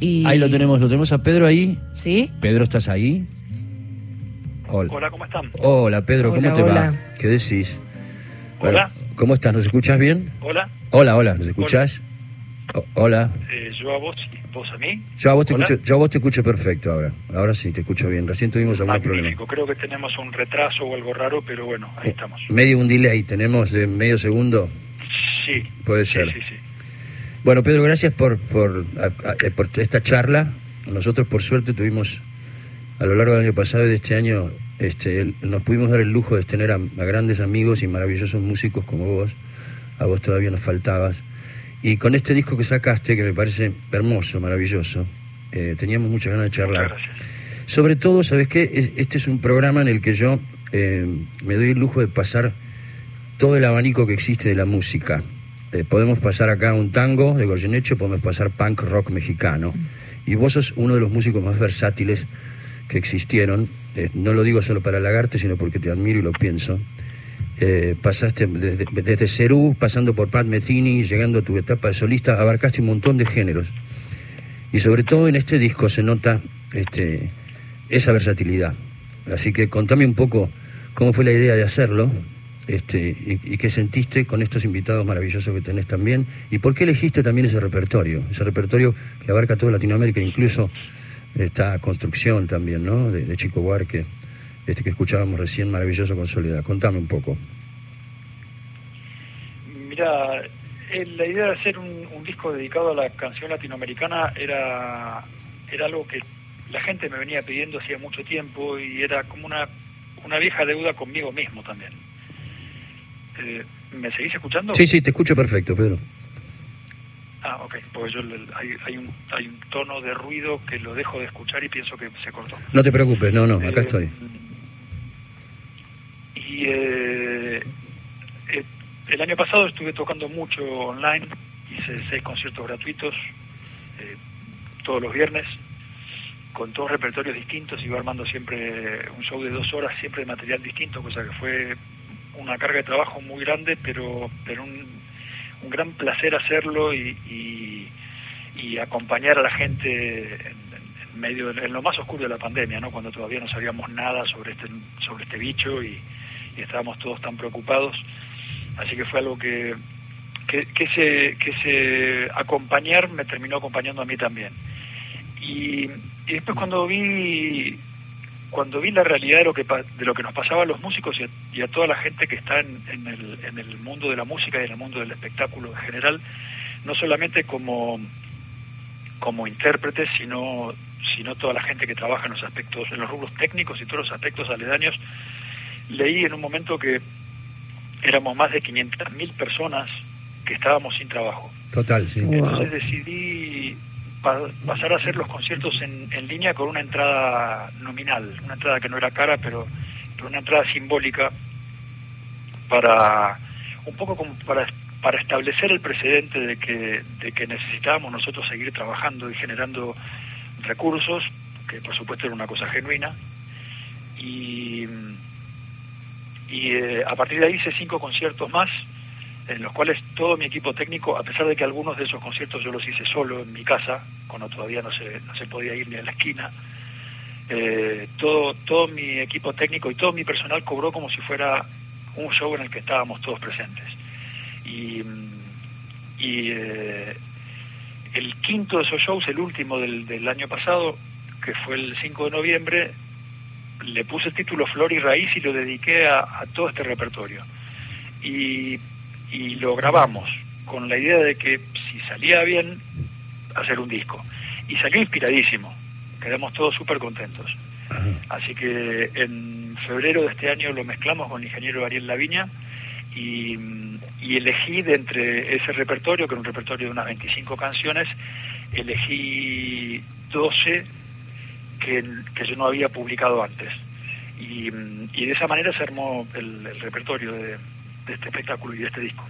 Y... Ahí lo tenemos, lo tenemos a Pedro ahí. ¿Sí? Pedro, ¿estás ahí? Hola, ¿cómo están? Hola, Pedro, ¿cómo Hola, te hola. va? ¿Qué decís? Hola. Bueno, ¿Cómo estás? ¿Nos escuchas bien? Hola, Hola, hola, ¿nos escuchás? O- hola. eh, yo a vos y vos a mí. Yo a, vos te Hola. escucho, yo a vos te escucho perfecto ahora. Ahora sí, te escucho bien. Recién tuvimos algún problema. Magnífico, creo que tenemos un retraso o algo raro, pero bueno, ahí estamos. Medio un delay, tenemos de medio segundo. Sí. Puede sí, ser. Sí, sí. Bueno, Pedro, gracias por, por, a- a- eh, por esta charla. Nosotros, por suerte, tuvimos a lo largo del año pasado y de este año, este, nos pudimos dar el lujo de tener a, a grandes amigos y maravillosos músicos como vos. A vos todavía nos faltabas. Y con este disco que sacaste, que me parece hermoso, maravilloso, eh, teníamos muchas ganas de charlar. Sobre todo, ¿sabes qué? Es- Este es un programa en el que yo eh, me doy el lujo de pasar todo el abanico que existe de la música. Eh, podemos pasar acá un tango de Goyeneche, podemos pasar punk rock mexicano. Y vos sos uno de los músicos más versátiles que existieron. Eh, no lo digo solo para halagarte, sino porque te admiro y lo pienso. Eh, pasaste desde, desde Cerú, pasando por Pat Metheny, llegando a tu etapa de solista, abarcaste un montón de géneros. Y sobre todo en este disco se nota este, esa versatilidad. Así que contame un poco cómo fue la idea de hacerlo este, y, y qué sentiste con estos invitados maravillosos que tenés también y por qué elegiste también ese repertorio, ese repertorio que abarca toda Latinoamérica, incluso esta construcción también, ¿no? De, de Chico Buarque, este que escuchábamos recién, maravilloso con Soledad. Contame un poco. Mira, eh, la idea de hacer un, un disco dedicado a la canción latinoamericana era, era algo que la gente me venía pidiendo hacía mucho tiempo y era como una, una vieja deuda conmigo mismo también. Eh, ¿Me seguís escuchando? Sí, sí, te escucho perfecto, Pedro. Ah, ok, porque yo hay, hay, un, hay un tono de ruido que lo dejo de escuchar y pienso que se cortó. No te preocupes, no, no, acá Eh, estoy. Y eh, eh, el año pasado estuve tocando mucho online, hice seis conciertos gratuitos eh, todos los viernes, con todos repertorios distintos, iba armando siempre un show de dos horas, siempre de material distinto, cosa que fue una carga de trabajo muy grande, pero, pero un, un gran placer hacerlo y, y, acompañar a la gente en, en- en medio, de- en lo más oscuro de la pandemia, ¿no? cuando todavía no sabíamos nada sobre este, sobre este bicho y, y estábamos todos tan preocupados. Así que fue algo que, que, que ese, que ese acompañar me terminó acompañando a mí también. Y, y después cuando vi cuando vi la realidad de lo que de lo que nos pasaba a los músicos y a, y a toda la gente que está en, en el, en el mundo de la música y en el mundo del espectáculo en general, no solamente como como intérpretes, sino sino toda la gente que trabaja en los aspectos, en los rubros técnicos y todos los aspectos aledaños, leí en un momento que éramos más de 500.000 personas que estábamos sin trabajo. Total, sí. Wow. Entonces decidí pa- pasar a hacer los conciertos en, en línea con una entrada nominal, una entrada que no era cara, pero, pero una entrada simbólica para un poco como para, para establecer el precedente de que, de que necesitábamos nosotros seguir trabajando y generando recursos, que por supuesto era una cosa genuina, y, y eh, a partir de ahí hice cinco conciertos más, en los cuales todo mi equipo técnico, a pesar de que algunos de esos conciertos yo los hice solo en mi casa, cuando todavía no se, no se podía ir ni a la esquina, eh, todo, todo mi equipo técnico y todo mi personal cobró como si fuera un show en el que estábamos todos presentes. Y, y eh, el quinto de esos shows, el último del, del año pasado, que fue el 5 de noviembre, le puse el título Flor y Raíz y lo dediqué a, a todo este repertorio. Y, y lo grabamos con la idea de que si salía bien, hacer un disco. Y salió inspiradísimo, quedamos todos súper contentos. Así que en febrero de este año lo mezclamos con el ingeniero Ariel Laviña y, y elegí de entre ese repertorio, que era un repertorio de unas 25 canciones, elegí 12 que, que yo no había publicado antes. Y, y de esa manera se armó el, el repertorio de, de este espectáculo y de este disco.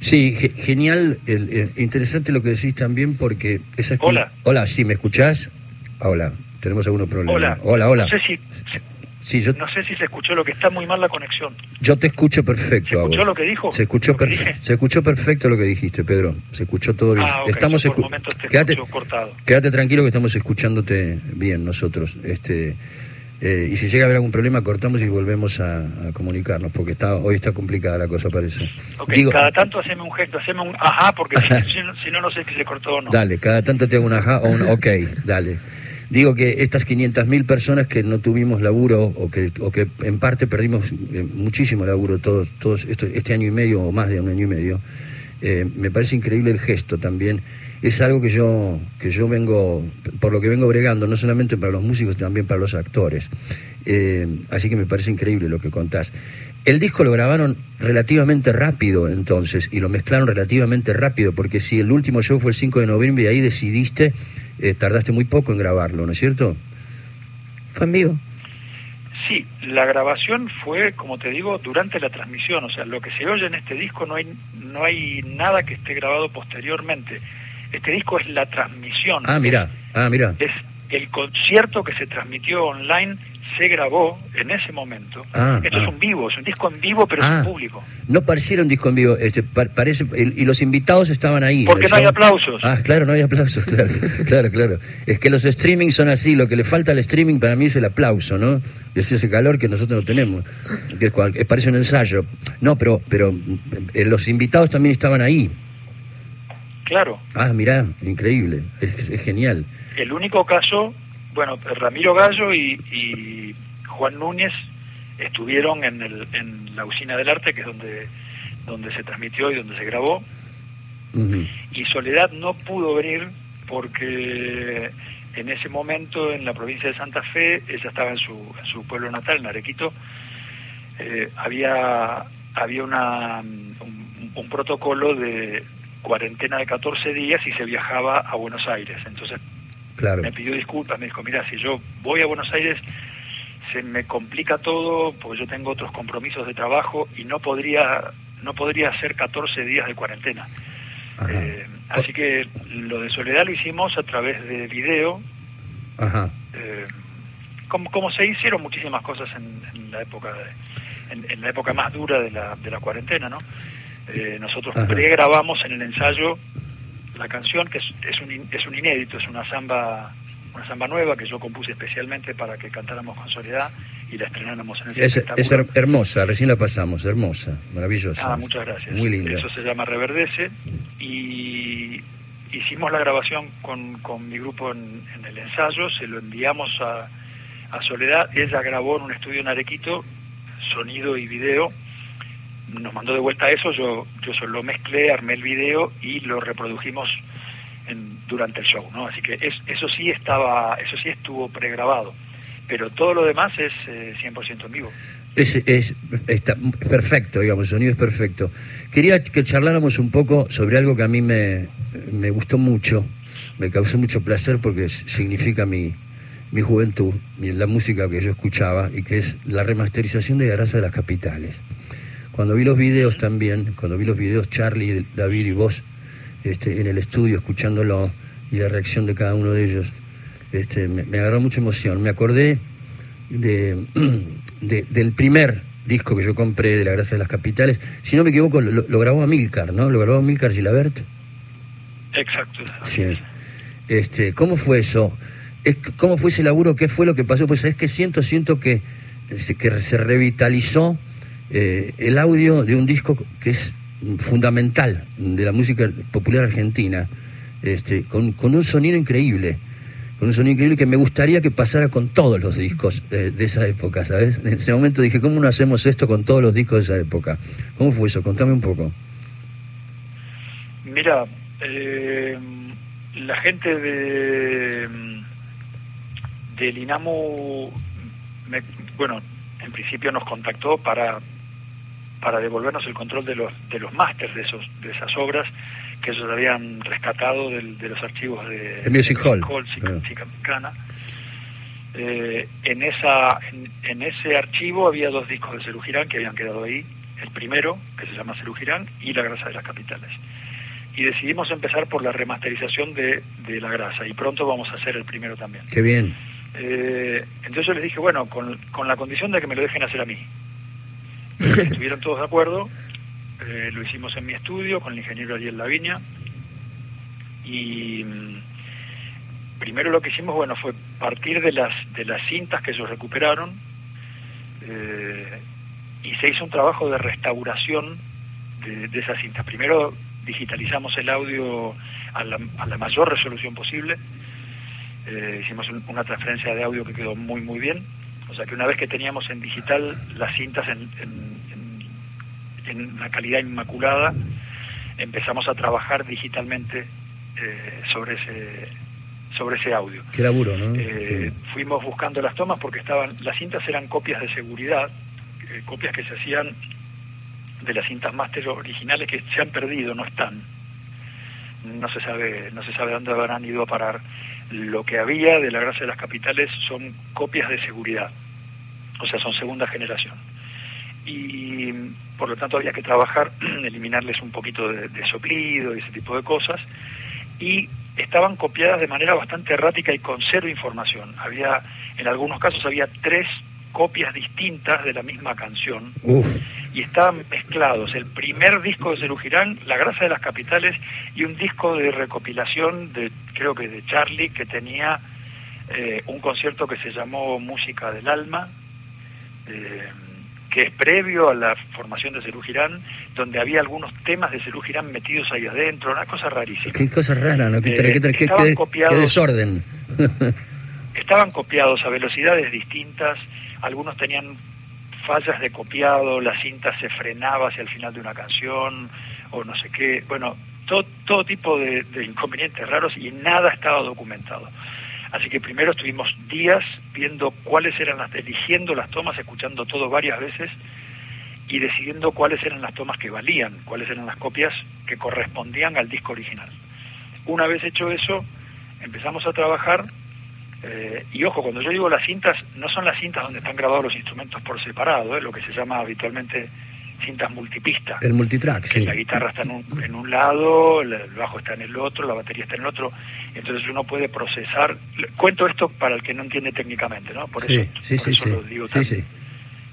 Sí, ge- genial, el- el- interesante lo que decís también porque esa Hola. Hola, sí, ¿me escuchás? Hola, tenemos algunos problemas. Hola. Hola, hola. No sé si... Sí, yo, No sé si se escuchó lo que está muy mal la conexión. yo te escucho perfecto. ¿Se escuchó lo que dijo? Se escuchó, se escuchó perfecto lo que dijiste, Pedro. Se escuchó todo bien. Ah, estamos escu- quédate, cortado. quédate tranquilo que estamos escuchándote bien nosotros. Este, eh, y si llega a haber algún problema, cortamos y volvemos a, a comunicarnos, porque está, hoy está complicada la cosa, parece. Ok, Digo, cada tanto haceme un gesto, haceme un ajá, porque si, si no- no, sé si se cortó o no. Dale, cada tanto te hago un ajá o un ok, dale. Digo que estas 500.000 personas que no tuvimos laburo o que, o que en parte perdimos eh, muchísimo laburo todos, todos esto- este año y medio o más de un año y medio, eh, me parece increíble el gesto también. Es algo que yo, que yo vengo, por lo que vengo bregando, no solamente para los músicos, también para los actores. Eh, así que me parece increíble lo que contás. El disco lo grabaron relativamente rápido entonces y lo mezclaron relativamente rápido, porque si el último show fue el 5 de noviembre y ahí decidiste, eh, tardaste muy poco en grabarlo, ¿no es cierto? Fue en vivo. Sí, la grabación fue, como te digo, durante la transmisión. O sea, lo que se oye en este disco no hay, no hay nada que esté grabado posteriormente. Este disco es la transmisión. Ah, mira, ah, mira. Es el concierto que se transmitió online, se grabó en ese momento. Ah, Esto ah. es un vivo, es un disco en vivo, pero Ah. sin público. No pareciera un disco en vivo, este, pa- parece, el- y los invitados estaban ahí. Porque no hay aplausos. Ah, claro, no hay aplausos, claro, claro, claro. Es que los streaming son así, lo que le falta al streaming para mí es el aplauso, ¿no? Es ese calor que nosotros no tenemos, es que parece un ensayo. No, pero, pero eh, los invitados también estaban ahí. Claro. Ah, mirá, increíble, es, es genial. El único caso, bueno, Ramiro Gallo y, y Juan Núñez estuvieron en, el, en la usina del arte, que es donde, donde se transmitió y donde se grabó, y Soledad no pudo venir porque en ese momento en la provincia de Santa Fe, ella estaba en su, en su pueblo natal, en Arequito, eh, había, había una, un, un protocolo de cuarentena de 14 días y se viajaba a Buenos Aires. Entonces Claro. me pidió disculpas, me dijo, mira, si yo voy a Buenos Aires se me complica todo porque yo tengo otros compromisos de trabajo y no podría no podría hacer 14 días de cuarentena. Eh, así que lo de Soledad lo hicimos a través de video, Ajá. eh, como, como se hicieron muchísimas cosas en, en la época de- en, en la época más dura de la, de la cuarentena, ¿no? Eh, nosotros Ajá. pregrabamos en el ensayo la canción que es, es un es un inédito, es una samba una samba nueva que yo compuse especialmente para que cantáramos con Soledad y la estrenáramos en el Es, es hermosa, recién la pasamos, hermosa, maravillosa. Ah, muchas gracias. Muy linda. Eso se llama Reverdece y hicimos la grabación con, con mi grupo en, en el ensayo, se lo enviamos a, a Soledad, ella grabó en un estudio en Arequito, sonido y video, nos mandó de vuelta eso, yo, yo solo lo mezclé, armé el video y lo reprodujimos en- durante el show, ¿no? Así que es- eso sí estaba, eso sí estuvo pregrabado, pero todo lo demás es eh, 100% en vivo. Es, es, está perfecto, digamos, el sonido es perfecto. Quería que charláramos un poco sobre algo que a mí me, me gustó mucho, me causó mucho placer porque significa mi, mi juventud, la música que yo escuchaba y que es la remasterización de La Grasa de las Capitales. Cuando vi los videos también, cuando vi los videos Charlie, David y vos este, en el estudio escuchándolo y la reacción de cada uno de ellos, este, me, me agarró mucha emoción. Me acordé de, de- del primer disco que yo compré de La Grasa de las Capitales. Si no me equivoco, lo, lo grabó Amilcar, ¿no? Lo grabó Amilcar Gilabert. Exacto. Sí. es. Este, ¿Cómo fue eso? Es- ¿Cómo fue ese laburo? ¿Qué fue lo que pasó? Pues es que siento, siento que que se revitalizó eh, el audio de un disco que es fundamental de la música popular argentina, este, con, con un sonido increíble, con un sonido increíble que me gustaría que pasara con todos los discos eh, de esa época, ¿sabes? En ese momento dije, ¿cómo no hacemos esto con todos los discos de esa época? ¿Cómo fue eso? Contame un poco. Mira, eh, la gente de del INAMU, me- bueno, en principio nos contactó para para devolvernos el control de los de los másters de esos de esas obras que ellos habían rescatado del- de los archivos de, El Music de Hall. Chica- Ah. Eh, en esa en, en ese archivo había dos discos de Cerú Girán que habían quedado ahí el primero que se llama Cerú Girán y La Grasa de las Capitales y decidimos empezar por la remasterización de, de La Grasa y pronto vamos a hacer el primero también Qué bien. Eh, entonces yo les dije, bueno, con, con la condición de que me lo dejen hacer a mí. Estuvieron todos de acuerdo, eh, lo hicimos en mi estudio con el ingeniero Ariel Laviña y mm, primero lo que hicimos, bueno, fue partir de las, de las cintas que ellos recuperaron eh, y se hizo un trabajo de restauración de, de esas cintas. Primero digitalizamos el audio a la, a la mayor resolución posible, eh, hicimos un- una transferencia de audio que quedó muy muy bien, o sea que una vez que teníamos en digital las cintas en, en, en, en una calidad inmaculada, empezamos a trabajar digitalmente eh, sobre ese sobre ese audio. Qué laburo, ¿no? Eh, fuimos buscando las tomas porque estaban las cintas eran copias de seguridad, eh, copias que se hacían de las cintas máster originales que se han perdido, no están. No se sabe, no se sabe dónde habrán ido a parar. Lo que había de la gracia de las capitales son copias de seguridad, o sea, son segunda generación. Y por lo tanto había que trabajar, eliminarles un poquito de, de soplido y ese tipo de cosas. Y estaban copiadas de manera bastante errática y con cero información. Había, en algunos casos había tres copias distintas de la misma canción Uf, y estaban mezclados el primer disco de Cerú Girán, La Grasa de las Capitales, y un disco de recopilación de, creo que de Charlie, que tenía eh, un concierto que se llamó Música del Alma, eh, que es previo a la formación de Cerú Girán, donde había algunos temas de Cerú Girán metidos ahí adentro, una cosa rarísima. qué cosa rara, ¿no? Qué, Eh, qué- qué- desorden. estaban copiados a velocidades distintas, algunos tenían fallas de copiado, la cinta se frenaba hacia el final de una canción o no sé qué, bueno, todo, todo tipo de, inconvenientes raros y nada estaba documentado. Así que primero estuvimos días viendo cuáles eran las, eligiendo las tomas, escuchando todo varias veces y decidiendo cuáles eran las tomas que valían, cuáles eran las copias que correspondían al disco original. Una vez hecho eso, empezamos a trabajar eh, y ojo, cuando yo digo las cintas, no son las cintas donde están grabados los instrumentos por separado, es lo que se llama habitualmente cintas multipista. El multitrack, que sí. la guitarra está en un, en un lado, el bajo está en el otro, la batería está en el otro, entonces uno puede procesar. Cuento esto para el que no entiende técnicamente, ¿no? Por eso, sí, por sí, eso sí. lo digo tan,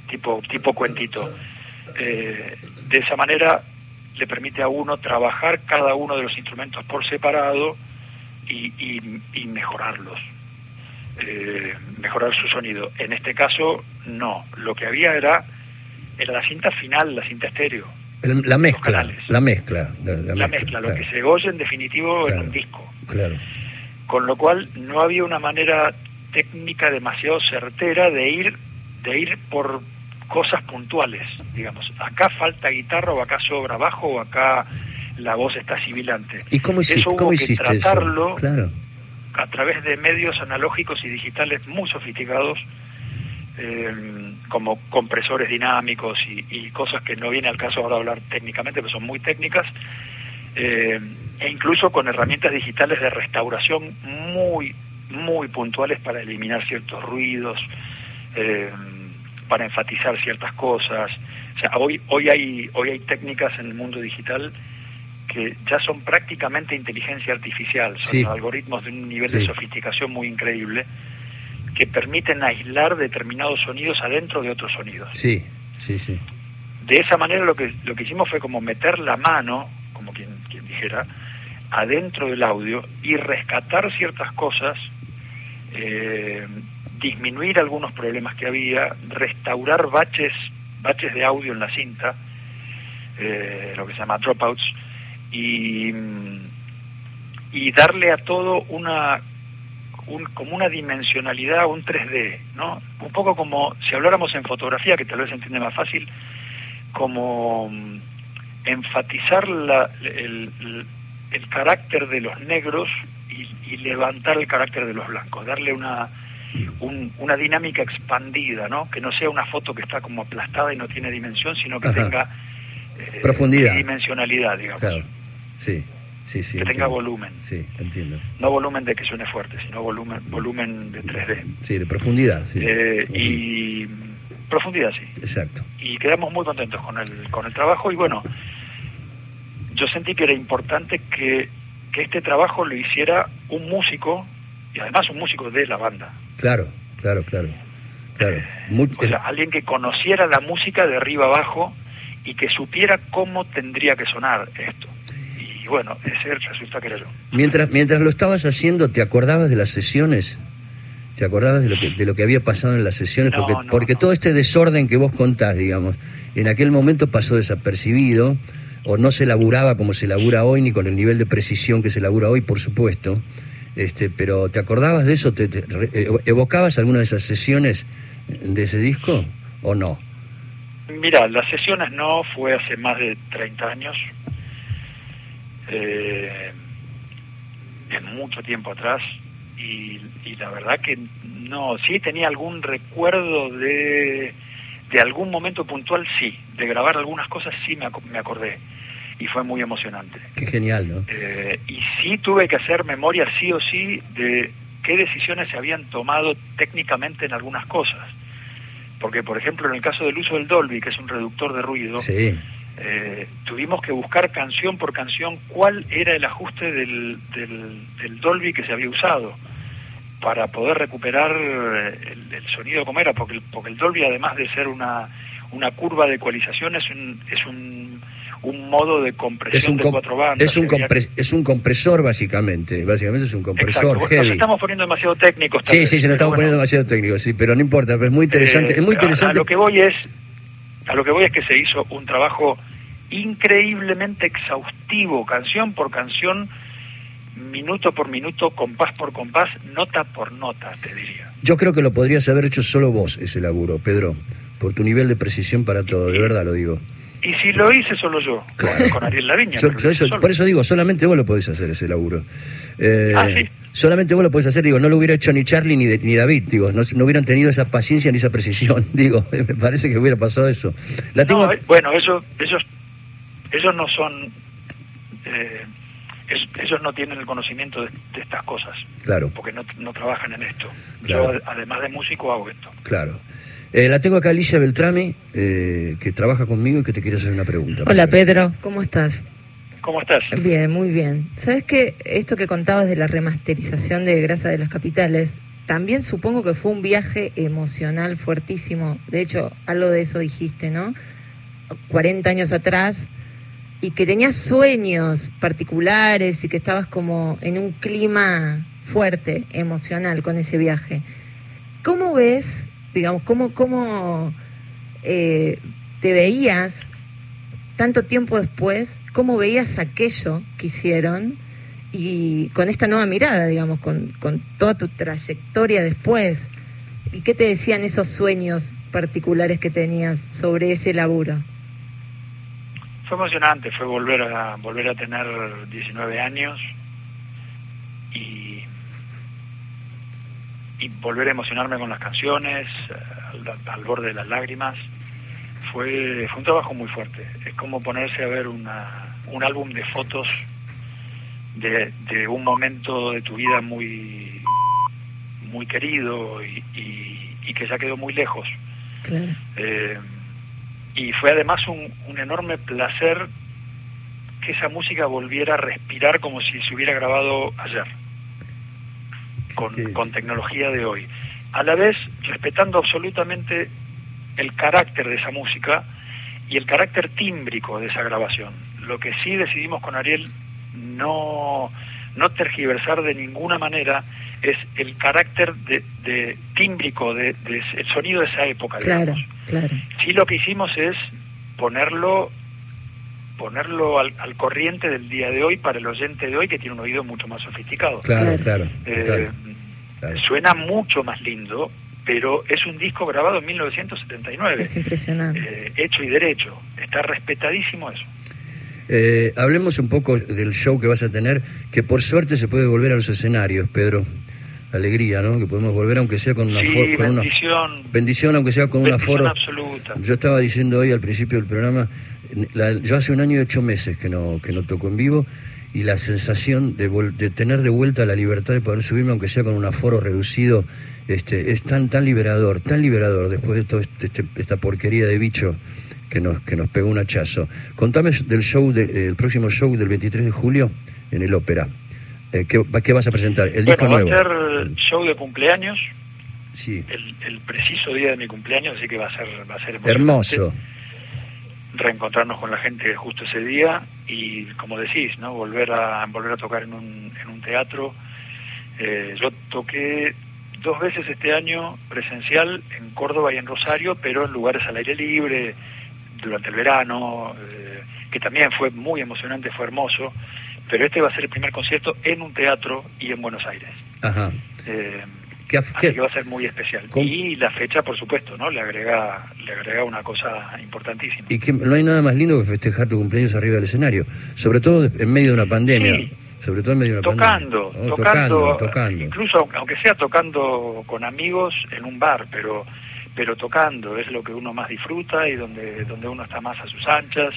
tipo tipo cuentito. Eh, de esa manera le permite a uno trabajar cada uno de los instrumentos por separado y, y- y mejorarlos, eh, mejorar su sonido. En este caso, no. Lo que había era, era la cinta final, la cinta estéreo, El- la mezcla, la mezcla. La, la la mezcla, lo claro, que se oye en definitivo Claro. en un disco. Claro. Con lo cual no había una manera técnica demasiado certera de ir, de ir por cosas puntuales, digamos. Acá falta guitarra o acá sobra bajo o acá la voz está sibilante. ¿Y cómo hiciste, Eso hubo cómo que hiciste tratarlo eso? Claro. A través de medios analógicos y digitales muy sofisticados, eh, como compresores dinámicos y, y cosas que no viene al caso ahora hablar técnicamente, pero son muy técnicas, eh, e incluso con herramientas digitales de restauración muy, muy puntuales para eliminar ciertos ruidos, eh, para enfatizar ciertas cosas. O sea, hoy, hoy, hay, hoy hay técnicas en el mundo digital que ya son prácticamente inteligencia artificial, son Sí. algoritmos de un nivel Sí. de sofisticación muy increíble que permiten aislar determinados sonidos adentro de otros sonidos. Sí, sí, sí. De esa manera lo que, lo que hicimos fue como meter la mano, como quien, quien dijera, adentro del audio y rescatar ciertas cosas, eh, disminuir algunos problemas que había, restaurar baches, baches de audio en la cinta, eh, lo que se llama dropouts, y, y darle a todo una un- como una dimensionalidad, un 3D, ¿no? Un poco como si habláramos en fotografía, que tal vez se entiende más fácil, como mm, enfatizar la- el, el- el carácter de los negros y, y levantar el carácter de los blancos, darle una, un- una dinámica expandida, ¿no? Que no sea una foto que está como aplastada y no tiene dimensión, sino que Ajá. tenga eh, Profundidad. dimensionalidad, digamos, Claro. Sí, sí, sí. que tenga volumen, Sí, entiendo. no volumen de que suene fuerte, sino volumen, volumen de 3D. Sí, de profundidad, sí. Eh, y profundidad, sí. Exacto. y quedamos muy contentos con el, con el trabajo y bueno, yo sentí que era importante que, que este trabajo lo hiciera un músico y además un músico de la banda. Claro, claro, claro. claro. Muy, o sea, alguien que conociera la música de arriba abajo y que supiera cómo tendría que sonar esto. Y bueno, ese resulta que era yo. Mientras, mientras lo estabas haciendo, ¿te acordabas de las sesiones? ¿Te acordabas de lo que, de lo que había pasado en las sesiones? porque porque todo este desorden que vos contás, digamos, en aquel momento pasó desapercibido, o no se laburaba como se labura hoy, ni con el nivel de precisión que se labura hoy, por supuesto. Este, pero ¿te acordabas de eso? ¿Te, evocabas alguna de esas sesiones de ese disco o no? Mira, las sesiones no, fue hace más de 30 años. Eh, en mucho tiempo atrás y, la verdad que no, sí tenía algún recuerdo de, de algún momento puntual, sí, de grabar algunas cosas sí me, me acordé y fue muy emocionante. Qué genial, ¿no? Eh, y sí tuve que hacer memoria sí o sí de qué decisiones se habían tomado técnicamente en algunas cosas. Porque, por ejemplo, en el caso del uso del Dolby, que es un reductor de ruido, sí. Eh, tuvimos que buscar canción por canción cuál era el ajuste del, del, Dolby que se había usado para poder recuperar eh, el, sonido como era, porque el, porque el Dolby además de ser una, una curva de ecualización es un, es un, un modo de compresión de cuatro bandas. Es un, es un compresor básicamente, básicamente es un compresor heavy. Nos estamos poniendo demasiado técnicos. Sí, sí, se nos estamos poniendo demasiado técnicos, sí, pero no importa, es muy interesante. es muy interesante. A, lo que voy es a lo que voy es que se hizo un trabajo increíblemente exhaustivo, canción por canción, minuto por minuto, compás por compás, nota por nota, te diría. Yo creo que lo podrías haber hecho solo vos, ese laburo, Pedro, por tu nivel de precisión para todo, de verdad lo digo. Y si lo hice solo yo, con Ariel Laviña. por eso digo, solamente vos lo podés hacer ese laburo. Eh, ah, ¿sí? Solamente vos lo podés hacer, digo, no lo hubiera hecho ni Charlie ni, ni David, digo, no, hubieran tenido esa paciencia ni esa precisión, digo, me parece que hubiera pasado eso. La tengo... Eh, bueno, eso, esos, ellos no son, eh, ellos no tienen el conocimiento de, estas cosas, claro, porque no, no trabajan en esto. Yo, además de músico, hago esto. Claro. Eh, la tengo acá Alicia Beltrame, que trabaja conmigo y que te quiere hacer una pregunta. Hola Pedro, ¿cómo estás? ¿Cómo estás? Bien, muy bien. ¿Sabes que esto que contabas de la remasterización de Grasa de las Capitales, también supongo que fue un viaje emocional fuertísimo. De hecho, algo de eso dijiste, ¿no? 40 años atrás, y que tenías sueños particulares y que estabas como en un clima fuerte, emocional con ese viaje. ¿Cómo ves, digamos, cómo, cómo eh, te veías tanto tiempo después cómo veías aquello que hicieron y con esta nueva mirada, digamos, con, con toda tu trayectoria después. ¿Y qué te decían esos sueños particulares que tenías sobre ese laburo? Fue emocionante, fue volver a volver a tener 19 años y, y volver a emocionarme con las canciones, al borde de las lágrimas fue, fue un trabajo muy fuerte. Es como ponerse a ver una, un álbum de fotos de, de un momento de tu vida muy, muy querido y, y, que ya quedó muy lejos. Eh, y fue además un, un enorme placer que esa música volviera a respirar como si se hubiera grabado ayer, con, con tecnología de hoy. A la vez, respetando absolutamente el carácter de esa música y el carácter tímbrico de esa grabación. Lo que sí decidimos con Ariel no, no tergiversar de ninguna manera es el carácter de, de tímbrico, de, el sonido de esa época. Claro, claro. Sí lo que hicimos es ponerlo ponerlo al, corriente del día de hoy para el oyente de hoy que tiene un oído mucho más sofisticado. Claro, claro. Eh, suena mucho más lindo, pero es un disco grabado en 1979. Es impresionante. Eh, hecho y derecho. Está respetadísimo eso. Eh, hablemos un poco del show que vas a tener, que por suerte se puede volver a los escenarios, Pedro. Alegría, ¿no? Que podemos volver aunque sea con una sí, bendición. bendición, aunque sea con un aforo. absoluta. Yo estaba diciendo hoy al principio del programa, yo hace un año y ocho meses que no, que no toco en vivo y la sensación de, de tener de vuelta la libertad de poder subirme, aunque sea con un aforo reducido, este, es tan, tan liberador, tan liberador después de toda este, este, esta porquería de bicho que nos, que nos pegó un hachazo. Contame del show, del próximo show del 23 de julio en el Ópera. Eh, ¿qué, qué vas a presentar? El disco bueno, va nuevo. a ser show de cumpleaños, Sí. el, el preciso día de mi cumpleaños, así que va a ser, va a ser Hermoso. Reencontrarnos con la gente justo ese día y, como decís, no volver a volver a tocar en un, en un teatro. Eh, yo toqué dos veces este año presencial en Córdoba y en Rosario, pero en lugares al aire libre durante el verano, eh, que también fue muy emocionante, fue hermoso. Pero este va a ser el primer concierto en un teatro y en Buenos Aires. Ajá. Eh, ¿Qué, af- Así que va a ser muy especial. Y la fecha, por supuesto, ¿no? Le agrega, le agrega una cosa importantísima. y que no hay nada más lindo que festejar tu cumpleaños arriba del escenario, sobre todo en medio de una pandemia. Sí. Sobre todo en medio de una Tocando, pandemia. Oh, tocando, tocando, tocando. incluso aunque sea tocando con amigos en un bar, pero pero tocando es lo que uno más disfruta y donde donde uno está más a sus anchas.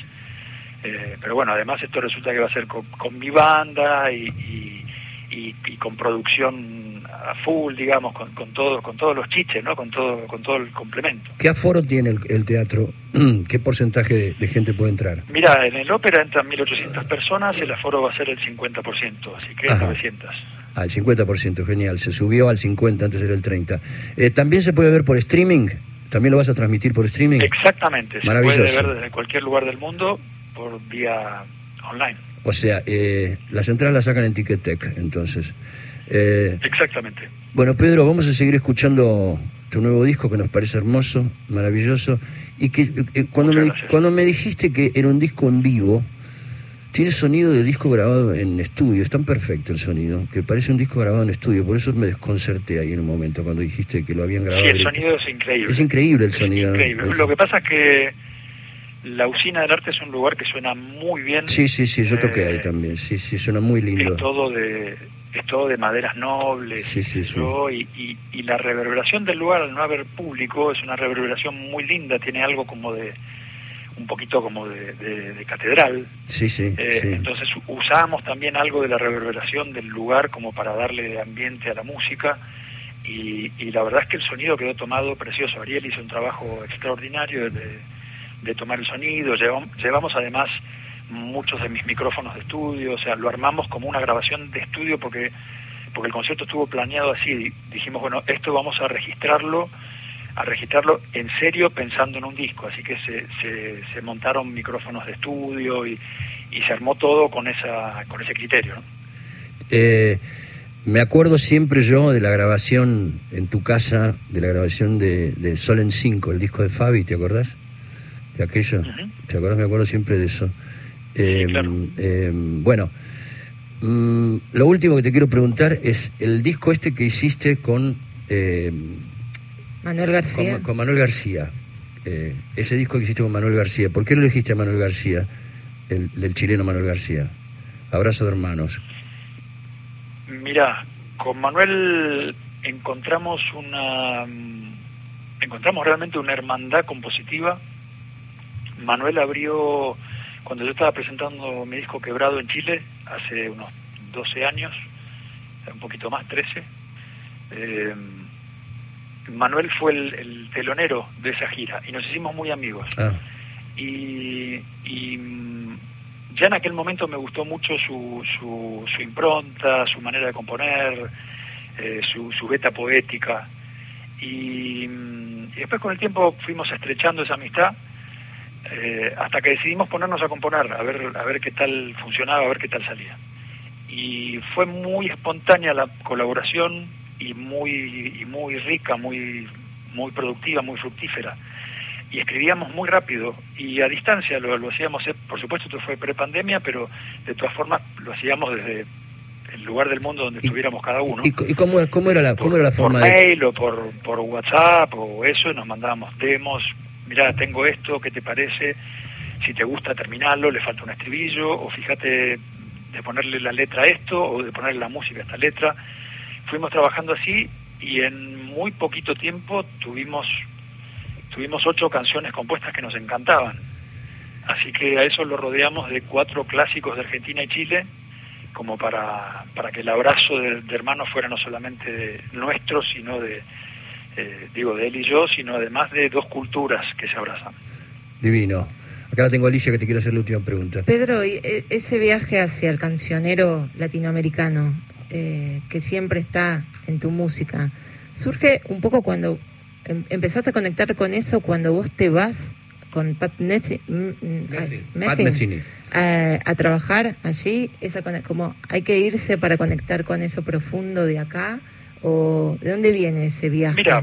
Eh, pero bueno, además esto resulta que va a ser con, con mi banda y, y, y- y con producción a full, digamos, con, con todo, con todos los chiches, ¿no? Con todo, con todo el complemento. ¿Qué aforo tiene el, el teatro? ¿Qué porcentaje de, de gente puede entrar? Mira, en el ópera entran 1.800 personas, el aforo va a ser el 50%, así que Ajá. 900. Al 50%, genial. Se subió al 50, antes era el 30. Eh, ¿También se puede ver por streaming? ¿También lo vas a transmitir por streaming? Exactamente, se Maravilloso. puede ver desde cualquier lugar del mundo por vía online. O sea, eh, las entradas las sacan en Ticketek, entonces. Eh, Exactamente. bueno, Pedro, vamos a seguir escuchando tu nuevo disco que nos parece hermoso, maravilloso. Y que eh, cuando, Muchas me, gracias. cuando me dijiste que era un disco en vivo, tiene sonido de disco grabado en estudio, es tan perfecto el sonido, que parece un disco grabado en estudio, por eso me desconcerté ahí en un momento cuando dijiste que lo habían grabado. Sí, el sonido es increíble. Es increíble el Es sonido. increíble. Lo que pasa es que la usina del arte es un lugar que suena muy bien. Sí, sí, sí, yo toqué Eh, ahí también, sí, sí, suena muy lindo. Es todo de es todo de maderas nobles Sí, sí, yo, y, y, y la reverberación del lugar al no haber público es una reverberación muy linda, tiene algo como de un poquito como de, de- de catedral. Sí, sí, Eh, sí. Entonces usamos también algo de la reverberación del lugar como para darle ambiente a la música y, y la verdad es que el sonido quedó tomado precioso. Ariel hizo un trabajo extraordinario de, de tomar el sonido. Llevamos, llevamos además muchos de mis micrófonos de estudio, o sea, lo armamos como una grabación de estudio porque porque el concierto estuvo planeado así. Dijimos, bueno, esto vamos a registrarlo a registrarlo en serio pensando en un disco, así que se, se, se montaron micrófonos de estudio y, se armó todo con esa con ese criterio. ¿no? Eh, me acuerdo siempre yo de la grabación en tu casa, de la grabación de, de Sol en 5, el disco de Fabi, ¿te acordás? De aquello. ¿Te acordás? Me acuerdo siempre de eso. Eh, claro. eh, bueno, mm, lo último que te quiero preguntar es el disco este que hiciste con, eh, Manuel García. con, con Manuel García. Eh, ese disco que hiciste con Manuel García. ¿Por qué lo elegiste a Manuel García, el, el chileno Manuel García? Abrazo de hermanos. Mira, con Manuel encontramos una mm, encontramos realmente una hermandad compositiva. Manuel abrió cuando yo estaba presentando mi disco Quebrado en Chile hace unos 12 años, un poquito más, 13. eh, Manuel fue el, el telonero de esa gira y nos hicimos muy amigos Ah, y, y, mm, ya en aquel momento me gustó mucho su, su, su impronta, su manera de componer, eh, su, su beta poética. Y, mm, y después con el tiempo fuimos estrechando esa amistad eh, hasta que decidimos ponernos a componer, a ver, a ver qué tal funcionaba, a ver qué tal salía. Y fue muy espontánea la colaboración y muy, y muy rica, muy, muy productiva, muy fructífera y escribíamos muy rápido y a distancia lo, lo hacíamos, eh, por supuesto esto fue prepandemia, pero de todas formas lo hacíamos desde el lugar del mundo donde estuviéramos cada uno. ¿Y, y cómo, cómo era la, cómo por, era la forma por de...? mail o por, por WhatsApp o eso, y nos mandábamos demos, mira, tengo esto, ¿qué te parece? Si te gusta terminarlo, le falta un estribillo, o fíjate de ponerle la letra a esto, o de ponerle la música a esta letra. Fuimos trabajando así y en muy poquito tiempo tuvimos tuvimos ocho canciones compuestas que nos encantaban. Así que a eso lo rodeamos de cuatro clásicos de Argentina y Chile, como para, para que el abrazo de, de hermanos fuera no solamente nuestro, sino de, eh, digo, de él y yo, sino además de dos culturas que se abrazan. Divino. Acá la tengo Alicia que te quiero hacer la última pregunta. Pedro, y, eh, ese viaje hacia el cancionero latinoamericano, eh, que siempre está en tu música, surge un poco cuando em- empezaste a conectar con eso, cuando vos te vas con Pat Messi- m- m- ay, Pat Metheny, Messini. a, a trabajar allí, esa como hay que irse para conectar con eso profundo de acá, o de dónde viene ese viaje? Mira,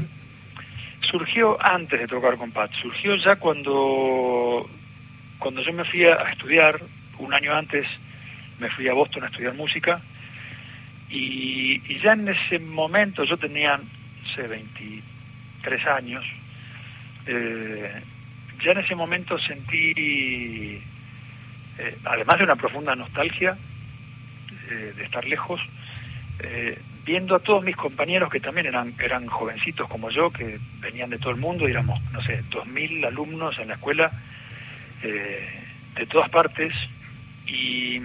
surgió antes de tocar con Pat, surgió ya cuando, cuando yo me fui a, estudiar, un año antes me fui a Boston a estudiar música, y, y ya en ese momento yo tenía, no sé, 23 años, eh, ya en ese momento sentí, eh, además de una profunda nostalgia eh, de estar lejos, eh, viendo a todos mis compañeros que también eran, eran jovencitos como yo, que venían de todo el mundo, y éramos, no sé, 2.000 alumnos en la escuela, eh, de todas partes, y,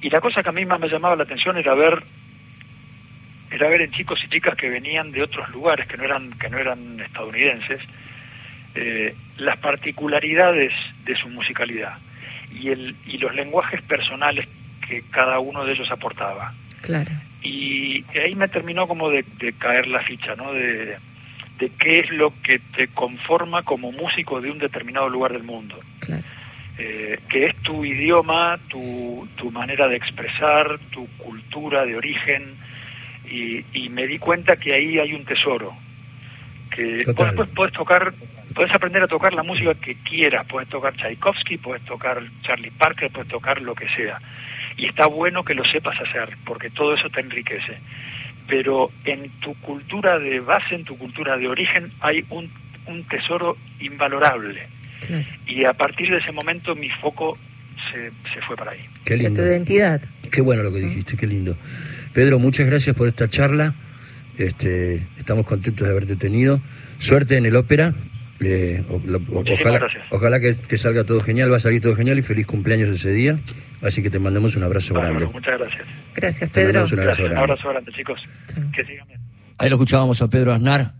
y la cosa que a mí más me llamaba la atención era ver era ver en chicos y chicas que venían de otros lugares que no eran que no eran estadounidenses eh, las particularidades de su musicalidad y el y los lenguajes personales que cada uno de ellos aportaba Claro, y ahí me terminó como de, de caer la ficha, ¿no? De, de qué es lo que te conforma como músico de un determinado lugar del mundo. claro. Eh, que es tu idioma, tu, tu manera de expresar, tu cultura de origen, y, y me di cuenta que ahí hay un tesoro. Que vos después podés tocar, podés aprender a tocar la música que quieras, puedes tocar Tchaikovsky, puedes tocar Charlie Parker, puedes tocar lo que sea. Y está bueno que lo sepas hacer, porque todo eso te enriquece. Pero en tu cultura de base, en tu cultura de origen, hay un, un tesoro invalorable. claro. Y a partir de ese momento mi foco se, se fue para ahí. Qué De lindo. tu identidad. Qué bueno lo que dijiste, qué lindo. Pedro, muchas gracias por esta charla. Este, estamos contentos de haberte tenido. Suerte en el ópera. Eh, o- lo- o- ojalá gracias. ojalá que, que salga todo genial, va a salir todo genial y feliz cumpleaños ese día. Así que te mandamos un abrazo Bárbaro, grande. muchas gracias. Gracias, Te Pedro. mandamos un abrazo Gracias, un grande. abrazo grande, chicos. Chao. Que sigan bien. Ahí lo escuchábamos a Pedro Aznar.